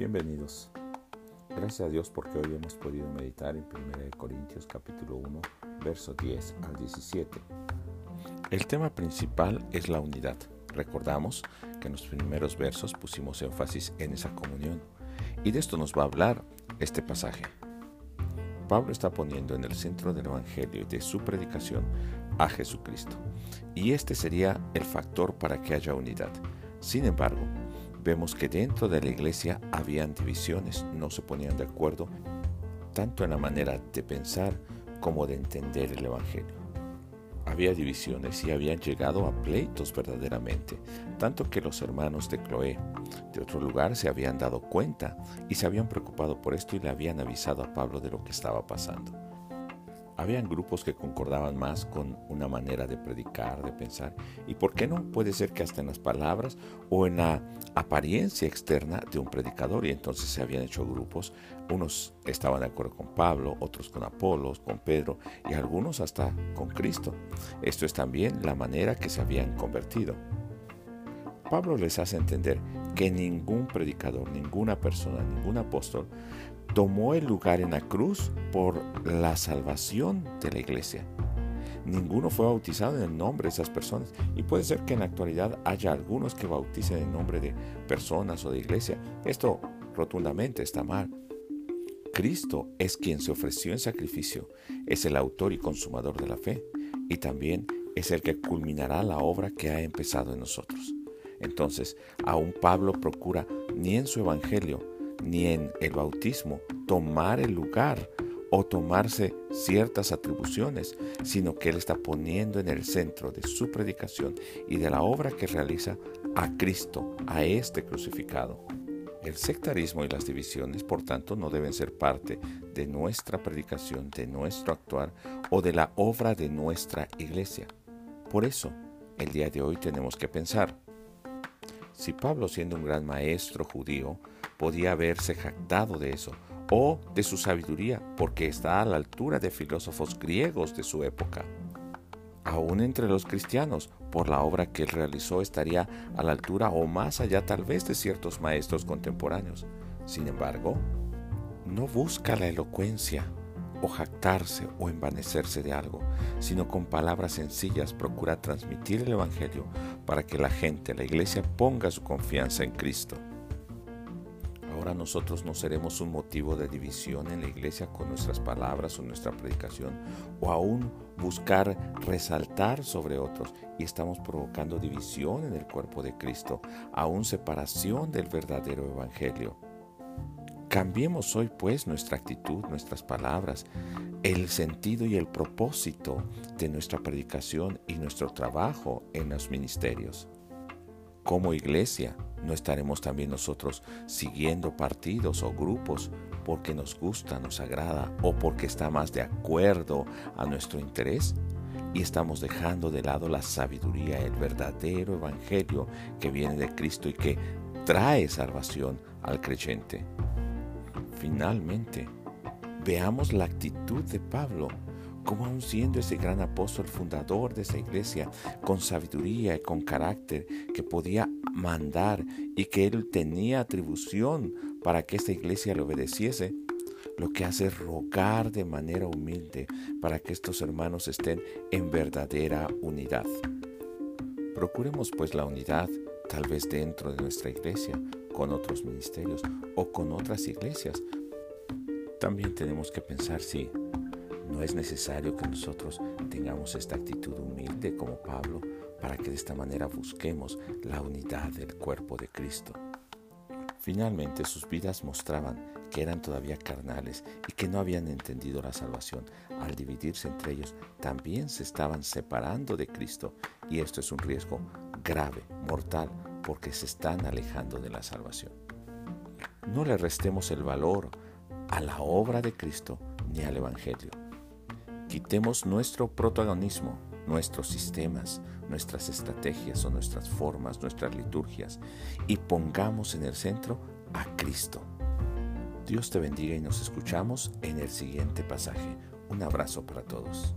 Bienvenidos. Gracias a Dios porque hoy hemos podido meditar en 1 Corintios capítulo 1, verso 10 al 17. El tema principal es la unidad. Recordamos que en los primeros versos pusimos énfasis en esa comunión y de esto nos va a hablar este pasaje. Pablo está poniendo en el centro del Evangelio y de su predicación a Jesucristo. Y este sería el factor para que haya unidad. Sin embargo, vemos que dentro de la iglesia habían divisiones, no se ponían de acuerdo tanto en la manera de pensar como de entender el Evangelio. Había divisiones y habían llegado a pleitos verdaderamente, tanto que los hermanos de Cloé de otro lugar se habían dado cuenta y se habían preocupado por esto y le habían avisado a Pablo de lo que estaba pasando. Habían grupos que concordaban más con una manera de predicar, de pensar, y por qué no, puede ser que hasta en las palabras o en la apariencia externa de un predicador, y entonces se habían hecho grupos, unos estaban de acuerdo con Pablo, otros con Apolos, con Pedro, y algunos hasta con Cristo. Esto es también la manera que se habían convertido. Pablo les hace entender que ningún predicador, ninguna persona, ningún apóstol tomó el lugar en la cruz por la salvación de la iglesia. Ninguno fue bautizado en el nombre de esas personas y puede ser que en la actualidad haya algunos que bauticen en nombre de personas o de iglesia. Esto rotundamente está mal. Cristo es quien se ofreció en sacrificio, es el autor y consumador de la fe y también es el que culminará la obra que ha empezado en nosotros. Entonces, aún Pablo procura ni en su evangelio ni en el bautismo tomar el lugar o tomarse ciertas atribuciones, sino que Él está poniendo en el centro de su predicación y de la obra que realiza a Cristo, a este crucificado. El sectarismo y las divisiones, por tanto, no deben ser parte de nuestra predicación, de nuestro actuar o de la obra de nuestra iglesia. Por eso, el día de hoy tenemos que pensar, si Pablo siendo un gran maestro judío podía haberse jactado de eso, o de su sabiduría, porque está a la altura de filósofos griegos de su época. Aún entre los cristianos, por la obra que él realizó, estaría a la altura o más allá tal vez de ciertos maestros contemporáneos. Sin embargo, no busca la elocuencia, o jactarse o envanecerse de algo, sino con palabras sencillas procura transmitir el Evangelio para que la gente, la iglesia, ponga su confianza en Cristo. Ahora nosotros no seremos un motivo de división en la iglesia con nuestras palabras o nuestra predicación, o aún buscar resaltar sobre otros, y estamos provocando división en el cuerpo de Cristo, aún separación del verdadero Evangelio. Cambiemos hoy pues nuestra actitud, nuestras palabras, el sentido y el propósito de nuestra predicación y nuestro trabajo en los ministerios. Como iglesia, no estaremos también nosotros siguiendo partidos o grupos porque nos gusta, nos agrada o porque está más de acuerdo a nuestro interés y estamos dejando de lado la sabiduría, el verdadero evangelio que viene de Cristo y que trae salvación al creyente. Finalmente, veamos la actitud de Pablo, como aun siendo ese gran apóstol fundador de esa iglesia, con sabiduría y con carácter, que podía mandar y que él tenía atribución para que esta iglesia le obedeciese, lo que hace es rogar de manera humilde para que estos hermanos estén en verdadera unidad. Procuremos pues la unidad, tal vez dentro de nuestra iglesia, con otros ministerios o con otras iglesias. También tenemos que pensar si no es necesario que nosotros tengamos esta actitud humilde como Pablo para que de esta manera busquemos la unidad del cuerpo de Cristo. Finalmente sus vidas mostraban que eran todavía carnales y que no habían entendido la salvación. Al dividirse entre ellos, también se estaban separando de Cristo y esto es un riesgo grave, mortal, porque se están alejando de la salvación. No le restemos el valor a la obra de Cristo ni al Evangelio. Quitemos nuestro protagonismo, nuestros sistemas, nuestras estrategias o nuestras formas, nuestras liturgias y pongamos en el centro a Cristo. Dios te bendiga y nos escuchamos en el siguiente pasaje. Un abrazo para todos.